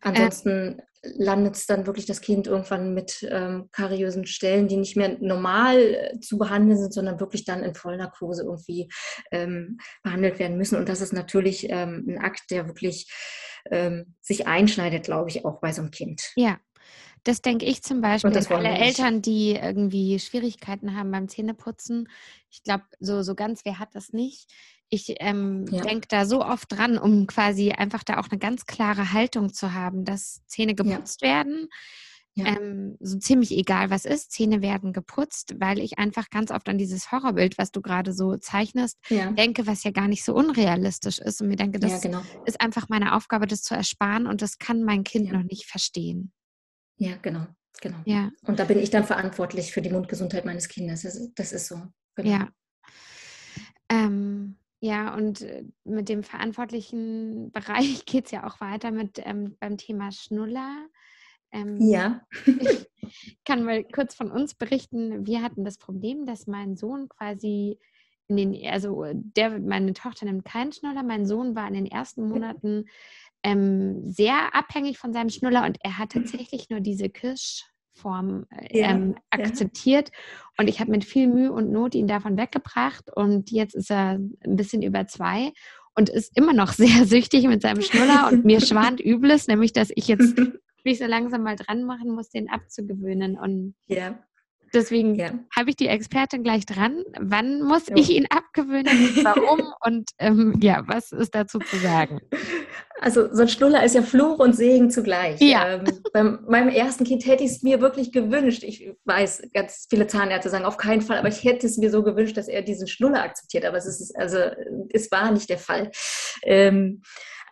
Ansonsten äh, landet es dann wirklich das Kind irgendwann mit ähm, kariösen Stellen, die nicht mehr normal äh, zu behandeln sind, sondern wirklich dann in Vollnarkose irgendwie ähm, behandelt werden müssen. Und das ist natürlich ähm, ein Akt, der wirklich ähm, sich einschneidet, glaube ich, auch bei so einem Kind. Ja, das denke ich zum Beispiel an alle Eltern, die irgendwie Schwierigkeiten haben beim Zähneputzen. Ich glaube, so, so ganz wer hat das nicht. Ich ähm, ja. denke da so oft dran, um quasi einfach da auch eine ganz klare Haltung zu haben, dass Zähne geputzt ja. werden. Ja. ähm, so ziemlich egal was ist, Zähne werden geputzt, weil ich einfach ganz oft an dieses Horrorbild, was du gerade so zeichnest, ja. denke, was ja gar nicht so unrealistisch ist und mir denke, das ja, genau. ist einfach meine Aufgabe, das zu ersparen und das kann mein Kind noch nicht verstehen. Ja, genau. Genau. Ja. Und da bin ich dann verantwortlich für die Mundgesundheit meines Kindes. Das, das ist so. Genau. Ja. Ähm, ja, und äh, mit dem verantwortlichen Bereich geht es ja auch weiter mit ähm, beim Thema Schnuller. Ähm, ja. ich kann mal kurz von uns berichten. Wir hatten das Problem, dass mein Sohn quasi in den, also der, meine Tochter nimmt keinen Schnuller. Mein Sohn war in den ersten Monaten ähm, sehr abhängig von seinem Schnuller und er hat tatsächlich nur diese Kirschform äh, ja, ähm, akzeptiert. Ja. Und ich habe mit viel Mühe und Not ihn davon weggebracht und jetzt ist er ein bisschen über zwei und ist immer noch sehr süchtig mit seinem Schnuller und mir schwant Übles, nämlich dass ich jetzt mich so langsam mal dran machen muss, den abzugewöhnen. Und ja. deswegen ja. habe ich die Expertin gleich dran. Wann muss jo. ich ihn abgewöhnen? Warum? und ähm, ja, was ist dazu zu sagen? Also so ein Schnuller ist ja Fluch und Segen zugleich. Ja. Ähm, bei meinem ersten Kind hätte ich es mir wirklich gewünscht. Ich weiß, ganz viele Zahnärzte sagen auf keinen Fall, aber ich hätte es mir so gewünscht, dass er diesen Schnuller akzeptiert. Aber es ist also es war nicht der Fall. Ähm,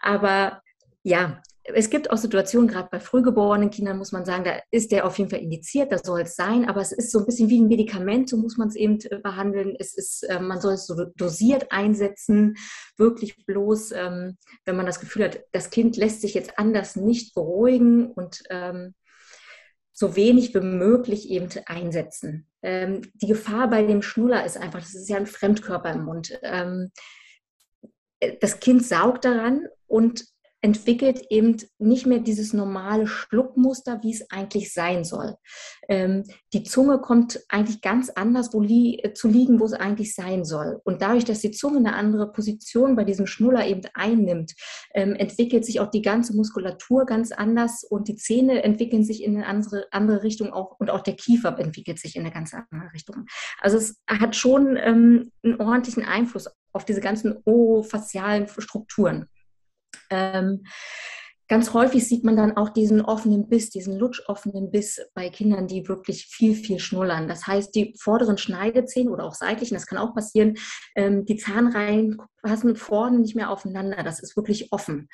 aber ja, es gibt auch Situationen, gerade bei frühgeborenen Kindern muss man sagen, da ist der auf jeden Fall indiziert, da soll es sein, aber es ist so ein bisschen wie ein Medikament, so muss man es eben äh, behandeln. Es ist, äh, man soll es so dosiert einsetzen, wirklich bloß, ähm, wenn man das Gefühl hat, das Kind lässt sich jetzt anders nicht beruhigen und ähm, so wenig wie möglich eben einsetzen. Ähm, die Gefahr bei dem Schnuller ist einfach, das ist ja ein Fremdkörper im Mund. Ähm, äh, das Kind saugt daran und entwickelt eben nicht mehr dieses normale Schluckmuster, wie es eigentlich sein soll. Ähm, die Zunge kommt eigentlich ganz anders wo li äh, zu liegen, wo es eigentlich sein soll. Und dadurch, dass die Zunge eine andere Position bei diesem Schnuller eben einnimmt, ähm, entwickelt sich auch die ganze Muskulatur ganz anders und die Zähne entwickeln sich in eine andere, andere Richtung auch und auch der Kiefer entwickelt sich in eine ganz andere Richtung. Also es hat schon ähm, einen ordentlichen Einfluss auf diese ganzen orofacialen Strukturen. Ähm, ganz häufig sieht man dann auch diesen offenen Biss, diesen lutschoffenen Biss bei Kindern, die wirklich viel, viel schnullern. Das heißt, die vorderen Schneidezähne oder auch seitlichen, das kann auch passieren, ähm, die Zahnreihen passen vorne nicht mehr aufeinander. Das ist wirklich offen.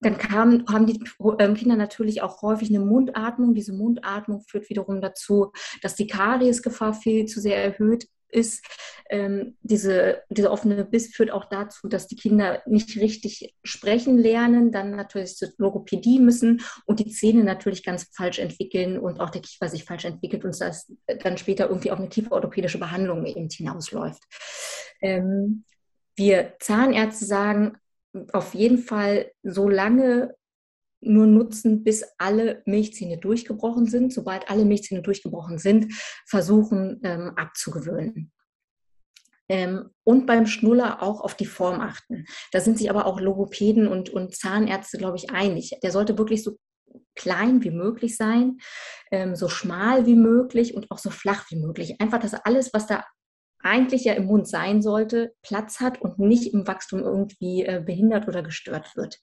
Dann kam, haben die ähm, Kinder natürlich auch häufig eine Mundatmung. Diese Mundatmung führt wiederum dazu, dass die Kariesgefahr viel zu sehr erhöht ist, ähm, diese, dieser offene Biss führt auch dazu, dass die Kinder nicht richtig sprechen lernen, dann natürlich zur Logopädie müssen und die Zähne natürlich ganz falsch entwickeln und auch der Kiefer sich falsch entwickelt und das dann später irgendwie auf eine kieferorthopädische Behandlung eben hinausläuft. Ähm, wir Zahnärzte sagen, auf jeden Fall so lange nur nutzen, bis alle Milchzähne durchgebrochen sind. Sobald alle Milchzähne durchgebrochen sind, versuchen ähm, abzugewöhnen. Ähm, und beim Schnuller auch auf die Form achten. Da sind sich aber auch Logopäden und, und Zahnärzte, glaube ich, einig. Der sollte wirklich so klein wie möglich sein, ähm, so schmal wie möglich und auch so flach wie möglich. Einfach, dass alles, was da eigentlich ja im Mund sein sollte, Platz hat und nicht im Wachstum irgendwie äh, behindert oder gestört wird.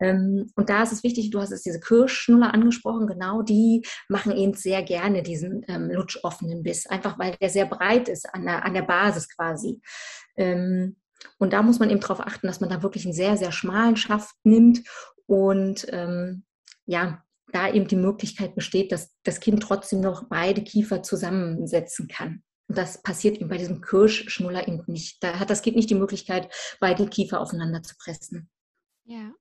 Ähm, und da ist es wichtig, du hast es diese Kirschschnuller angesprochen, genau die machen eben sehr gerne diesen ähm, lutschoffenen Biss, einfach weil der sehr breit ist an der, an der Basis quasi. Ähm, und da muss man eben darauf achten, dass man da wirklich einen sehr, sehr schmalen Schaft nimmt und ja, da eben die Möglichkeit besteht, dass das Kind trotzdem noch beide Kiefer zusammensetzen kann. Das passiert eben bei diesem Kirschschnuller eben nicht. Da hat das Kind nicht die Möglichkeit, beide Kiefer aufeinander zu pressen. Ja.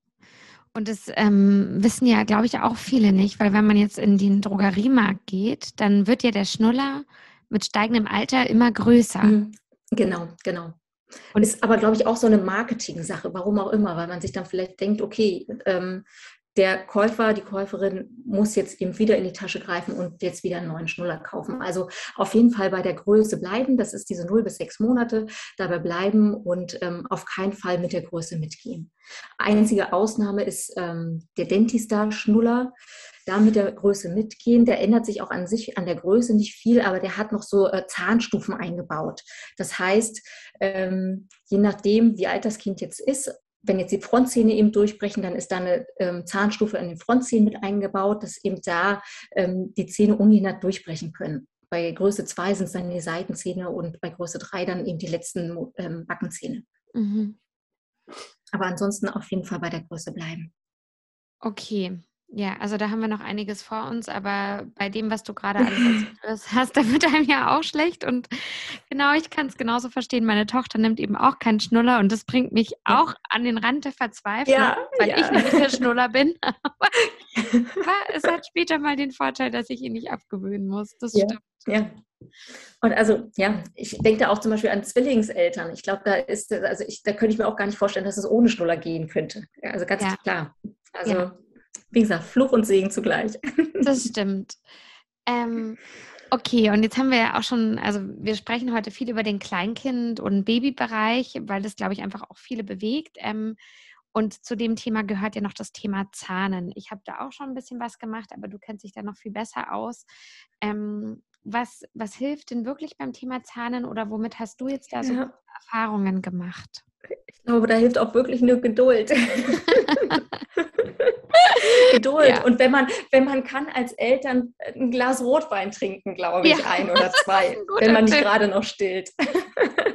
Und das ähm, wissen ja, glaube ich, auch viele nicht, weil wenn man jetzt in den Drogeriemarkt geht, dann wird ja der Schnuller mit steigendem Alter immer größer. Mhm. Genau, genau. Und ist aber, glaube ich, auch so eine Marketing-Sache, warum auch immer, weil man sich dann vielleicht denkt, okay, ähm, der Käufer, die Käuferin muss jetzt eben wieder in die Tasche greifen und jetzt wieder einen neuen Schnuller kaufen. Also auf jeden Fall bei der Größe bleiben, das ist diese 0 bis 6 Monate, dabei bleiben und ähm, auf keinen Fall mit der Größe mitgehen. Einzige Ausnahme ist ähm, der Dentista-Schnuller. Da mit der Größe mitgehen. Der ändert sich auch an sich, an der Größe nicht viel, aber der hat noch so äh, Zahnstufen eingebaut. Das heißt, ähm, je nachdem, wie alt das Kind jetzt ist, wenn jetzt die Frontzähne eben durchbrechen, dann ist da eine ähm, Zahnstufe in den Frontzähnen mit eingebaut, dass eben da ähm, die Zähne ungehindert durchbrechen können. Bei Größe 2 sind es dann die Seitenzähne und bei Größe 3 dann eben die letzten ähm, Backenzähne. Mhm. Aber ansonsten auf jeden Fall bei der Größe bleiben. Okay, ja, also da haben wir noch einiges vor uns, aber bei dem, was du gerade alles hast, da wird einem ja auch schlecht. Und genau, ich kann es genauso verstehen. Meine Tochter nimmt eben auch keinen Schnuller und das bringt mich auch an den Rand der Verzweiflung, ja, weil ja. ich nämlich der Schnuller bin. aber es hat später mal den Vorteil, dass ich ihn nicht abgewöhnen muss. Das ja, stimmt. Ja. Und also, ja, ich denke da auch zum Beispiel an Zwillingseltern. Ich glaube, da ist, also ich, da könnte ich mir auch gar nicht vorstellen, dass es ohne Schnuller gehen könnte. Also ganz klar. Also wie gesagt, Fluch und Segen zugleich. Das stimmt. Ähm, okay, und jetzt haben wir ja auch schon, also wir sprechen heute viel über den Kleinkind- und Babybereich, weil das, glaube ich, einfach auch viele bewegt. Ähm, und zu dem Thema gehört ja noch das Thema Zahnen. Ich habe da auch schon ein bisschen was gemacht, aber du kennst dich da noch viel besser aus. Ähm, was, was hilft denn wirklich beim Thema Zahnen oder womit hast du jetzt da so ja. Erfahrungen gemacht? Ich glaube, da hilft auch wirklich nur Geduld. Geduld. Ja. Und wenn man, wenn man kann als Eltern ein Glas Rotwein trinken, glaube ich, ja. ein oder zwei, wenn man nicht gerade noch stillt.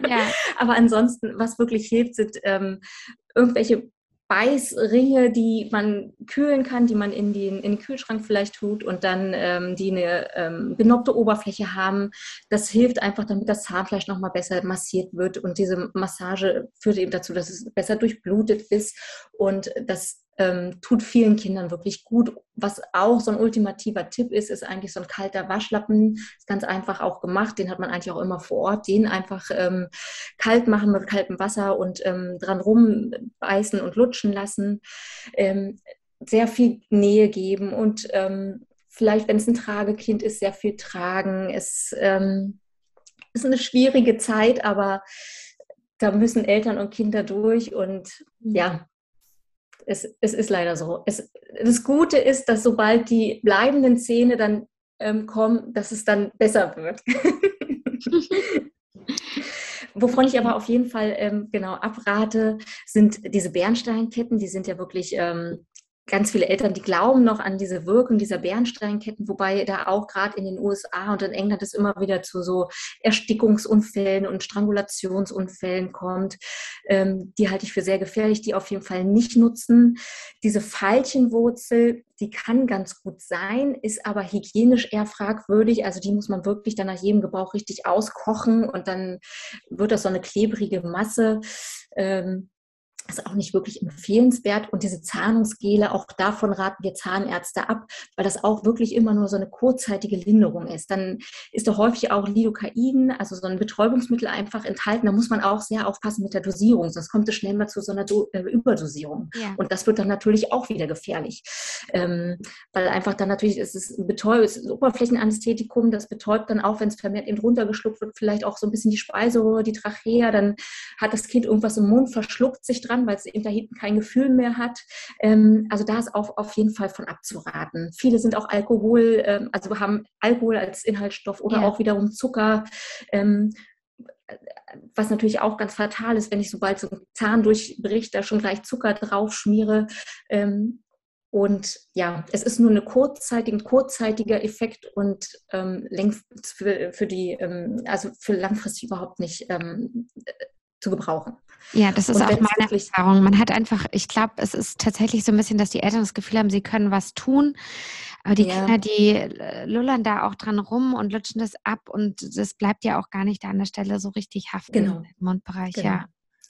Ja. Aber ansonsten, was wirklich hilft, sind ähm, irgendwelche Beißringe, die man kühlen kann, die man in den, in den Kühlschrank vielleicht tut und dann ähm, die eine ähm, genoppte Oberfläche haben. Das hilft einfach, damit das Zahnfleisch nochmal besser massiert wird und diese Massage führt eben dazu, dass es besser durchblutet ist und das ähm, tut vielen Kindern wirklich gut. Was auch so ein ultimativer Tipp ist, ist eigentlich so ein kalter Waschlappen. Ist ganz einfach auch gemacht. Den hat man eigentlich auch immer vor Ort. Den einfach ähm, kalt machen mit kaltem Wasser und ähm, dran rumbeißen und lutschen lassen. Ähm, sehr viel Nähe geben und ähm, vielleicht, wenn es ein Tragekind ist, sehr viel tragen. Es ähm, ist eine schwierige Zeit, aber da müssen Eltern und Kinder durch und mhm. Es, es ist leider so. Es, das Gute ist, dass sobald die bleibenden Zähne dann ähm, kommen, dass es dann besser wird. Wovon ich aber auf jeden Fall ähm, genau abrate, sind diese Bernsteinketten. Die sind ja wirklich ähm, ganz viele Eltern, die glauben noch an diese Wirkung dieser Bernsteinketten, wobei da auch gerade in den USA und in England es immer wieder zu so Erstickungsunfällen und Strangulationsunfällen kommt. Ähm, die halte ich für sehr gefährlich, die auf jeden Fall nicht nutzen. Diese Veilchenwurzel, die kann ganz gut sein, ist aber hygienisch eher fragwürdig. Also die muss man wirklich dann nach jedem Gebrauch richtig auskochen und dann wird das so eine klebrige Masse. Ähm, ist auch nicht wirklich empfehlenswert. Und diese Zahnungsgele, auch davon raten wir Zahnärzte ab, weil das auch wirklich immer nur so eine kurzzeitige Linderung ist. Dann ist da häufig auch Lidocain, also so ein Betäubungsmittel einfach enthalten. Da muss man auch sehr aufpassen mit der Dosierung, sonst kommt es schnell mal zu so einer Do äh, Überdosierung. Ja. Und das wird dann natürlich auch wieder gefährlich. Ähm, weil einfach dann natürlich ist es ein Betäub ist ein Oberflächenanästhetikum, das betäubt dann auch, wenn es vermehrt eben runtergeschluckt wird, vielleicht auch so ein bisschen die Speiseröhre, die Trachea, dann hat das Kind irgendwas im Mund, verschluckt sich dran, weil es eben da hinten kein Gefühl mehr hat. Ähm, also da ist auch auf jeden Fall von abzuraten. Viele sind auch Alkohol, ähm, also haben Alkohol als Inhaltsstoff oder ja. auch wiederum Zucker. Ähm, was natürlich auch ganz fatal ist, wenn ich sobald so ein Zahn durchbricht, da schon gleich Zucker drauf schmiere. Ähm, und ja, es ist nur eine kurzzeitige, ein kurzzeitiger Effekt und ähm, für, für die, ähm, also für langfristig überhaupt nicht ähm, zu gebrauchen. Ja, das ist und auch meine Erfahrung. Man hat einfach, ich glaube, es ist tatsächlich so ein bisschen, dass die Eltern das Gefühl haben, sie können was tun. Aber die ja. Kinder, die lullern da auch dran rum und lutschen das ab und das bleibt ja auch gar nicht da an der Stelle so richtig haften genau. im Mundbereich, genau. ja.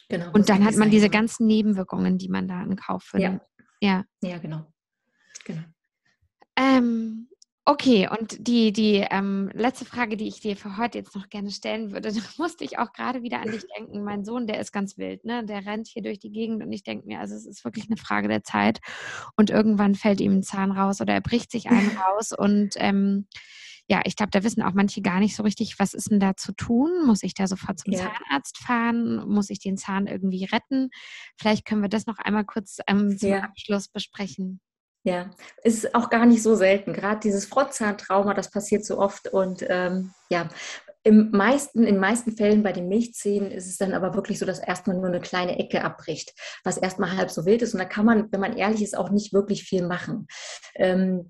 Genau, und dann hat man diese ganzen Nebenwirkungen, die man da in Kauf nimmt. Ja. ja. Ja, genau. genau. Ähm, Okay, und die, die ähm, letzte Frage, die ich dir für heute jetzt noch gerne stellen würde, da musste ich auch gerade wieder an dich denken. Mein Sohn, der ist ganz wild, ne? Der rennt hier durch die Gegend und ich denke mir, also es ist wirklich eine Frage der Zeit. Und irgendwann fällt ihm ein Zahn raus oder er bricht sich einen raus. Und ähm, ja, ich glaube, da wissen auch manche gar nicht so richtig, was ist denn da zu tun? Muss ich da sofort zum ja. Zahnarzt fahren? Muss ich den Zahn irgendwie retten? Vielleicht können wir das noch einmal kurz ähm, zum ja. Abschluss besprechen. Ja, ist auch gar nicht so selten. Gerade dieses Frontzahntrauma, das passiert so oft. Und ähm, ja, im meisten, in den meisten Fällen bei den Milchzähnen ist es dann aber wirklich so, dass erstmal nur eine kleine Ecke abbricht, was erstmal halb so wild ist. Und da kann man, wenn man ehrlich ist, auch nicht wirklich viel machen. Ähm,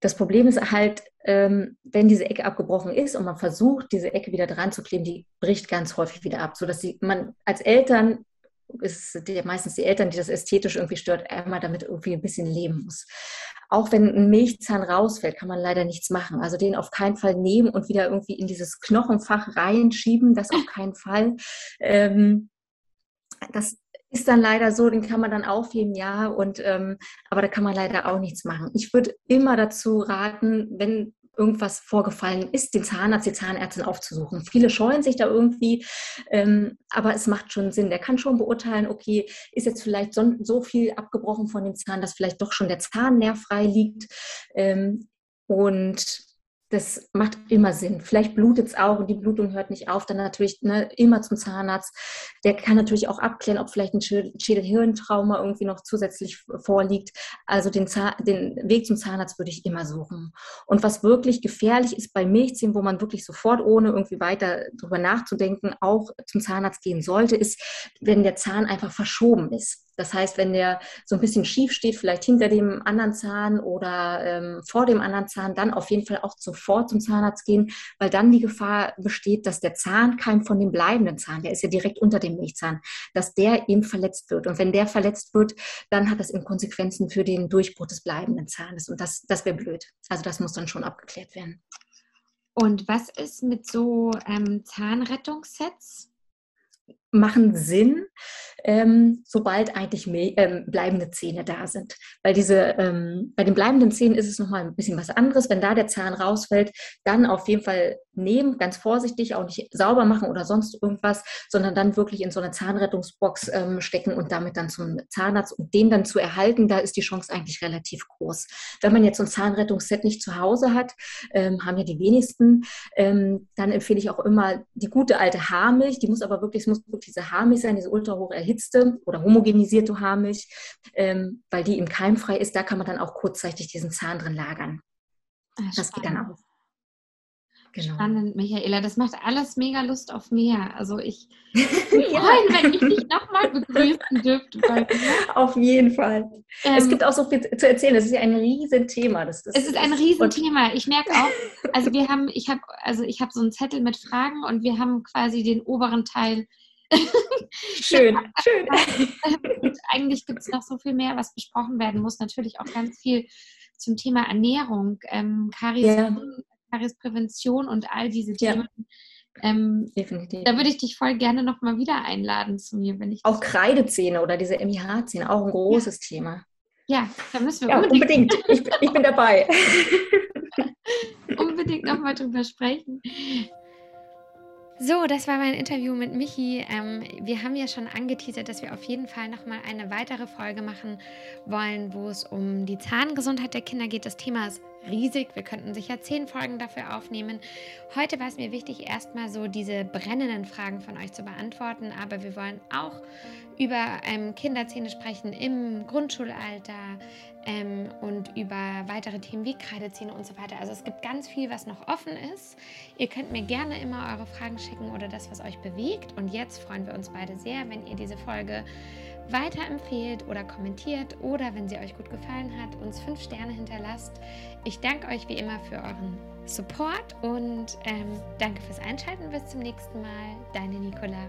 das Problem ist halt, ähm, wenn diese Ecke abgebrochen ist und man versucht, diese Ecke wieder dran zu kleben, die bricht ganz häufig wieder ab, sodass sie, man als Eltern ist es meistens die Eltern, die das ästhetisch irgendwie stört, einmal damit irgendwie ein bisschen leben muss. Auch wenn ein Milchzahn rausfällt, kann man leider nichts machen. Also den auf keinen Fall nehmen und wieder irgendwie in dieses Knochenfach reinschieben, das auf keinen Fall. Ähm, das ist dann leider so, den kann man dann aufheben, ja, und ähm, aber da kann man leider auch nichts machen. Ich würde immer dazu raten, wenn irgendwas vorgefallen ist, den Zahnarzt, die Zahnärztin aufzusuchen. Viele scheuen sich da irgendwie, ähm, aber es macht schon Sinn. Der kann schon beurteilen, okay, ist jetzt vielleicht so, so, viel abgebrochen von dem Zahn, dass vielleicht doch schon der Zahnnerv frei liegt. Ähm, und das macht immer Sinn. Vielleicht blutet es auch und die Blutung hört nicht auf, dann natürlich ne, immer zum Zahnarzt. Der kann natürlich auch abklären, ob vielleicht ein Schädel-Hirntrauma irgendwie noch zusätzlich vorliegt. Also den, den, Weg zum Zahnarzt würde ich immer suchen. Und was wirklich gefährlich ist bei Milchzähnen, wo man wirklich sofort, ohne irgendwie weiter drüber nachzudenken, auch zum Zahnarzt gehen sollte, ist, wenn der Zahn einfach verschoben ist. Das heißt, wenn der so ein bisschen schief steht, vielleicht hinter dem anderen Zahn oder ähm, vor dem anderen Zahn, dann auf jeden Fall auch sofort zum Zahnarzt gehen, weil dann die Gefahr besteht, dass der Zahnkeim von dem bleibenden Zahn, der ist ja direkt unter dem Milchzahn, dass der eben verletzt wird. Und wenn der verletzt wird, dann hat das eben Konsequenzen für den Durchbruch des bleibenden Zahnes. Und das, das wäre blöd. Also das muss dann schon abgeklärt werden. Und was ist mit so ähm, Zahnrettungssets? Machen Sinn, ähm, sobald eigentlich ähm, bleibende Zähne da sind. Weil diese, ähm, bei den bleibenden Zähnen ist es nochmal ein bisschen was anderes. Wenn da der Zahn rausfällt, dann auf jeden Fall nehmen, ganz vorsichtig, auch nicht sauber machen oder sonst irgendwas, sondern dann wirklich in so eine Zahnrettungsbox ähm, stecken und damit dann zum Zahnarzt und den dann zu erhalten, da ist die Chance eigentlich relativ groß. Wenn man jetzt so ein Zahnrettungsset nicht zu Hause hat, ähm, haben ja die wenigsten, ähm, dann empfehle ich auch immer die gute alte Haarmilch, die muss aber wirklich, es muss wirklich diese Haarmilch sein, diese ultra hoch erhitzte oder homogenisierte Haarmilch, ähm, weil die im keimfrei ist, da kann man dann auch kurzzeitig diesen Zahn drin lagern. Ach, das geht dann auch. Genau. Spannend, Michaela. Das macht alles mega Lust auf mehr. Also ich würde ja. freuen, wenn ich dich nochmal begrüßen dürfte. auf jeden Fall. Ähm, es gibt auch so viel zu erzählen. Es ist ja ein Riesenthema. Das, das, es ist ein Riesenthema. Ich merke auch, also wir haben, ich habe, also ich habe so einen Zettel mit Fragen und wir haben quasi den oberen Teil schön, schön. Und eigentlich gibt es noch so viel mehr, was besprochen werden muss. Natürlich auch ganz viel zum Thema Ernährung, ähm, Karies, ja. Kariesprävention und all diese Themen. Ja. Ähm, Definitiv. Da würde ich dich voll gerne nochmal wieder einladen zu mir, wenn ich. Auch Kreidezähne oder diese MIH-Zähne, auch ein großes ja. Thema. Ja, da müssen wir ja, unbedingt. unbedingt. Ich, ich bin dabei. unbedingt nochmal drüber sprechen. So, das war mein Interview mit Michi. Ähm, wir haben ja schon angeteasert, dass wir auf jeden Fall nochmal eine weitere Folge machen wollen, wo es um die Zahngesundheit der Kinder geht. Das Thema ist riesig. Wir könnten sicher zehn Folgen dafür aufnehmen. Heute war es mir wichtig, erstmal so diese brennenden Fragen von euch zu beantworten. Aber wir wollen auch über ähm, Kinderzähne sprechen im Grundschulalter, ähm, und über weitere Themen wie Kreidezähne und so weiter. Also es gibt ganz viel, was noch offen ist. Ihr könnt mir gerne immer eure Fragen schicken oder das, was euch bewegt. Und jetzt freuen wir uns beide sehr, wenn ihr diese Folge weiterempfehlt oder kommentiert oder wenn sie euch gut gefallen hat, uns fünf Sterne hinterlasst. Ich danke euch wie immer für euren Support und ähm, danke fürs Einschalten. Bis zum nächsten Mal. Deine Nicola.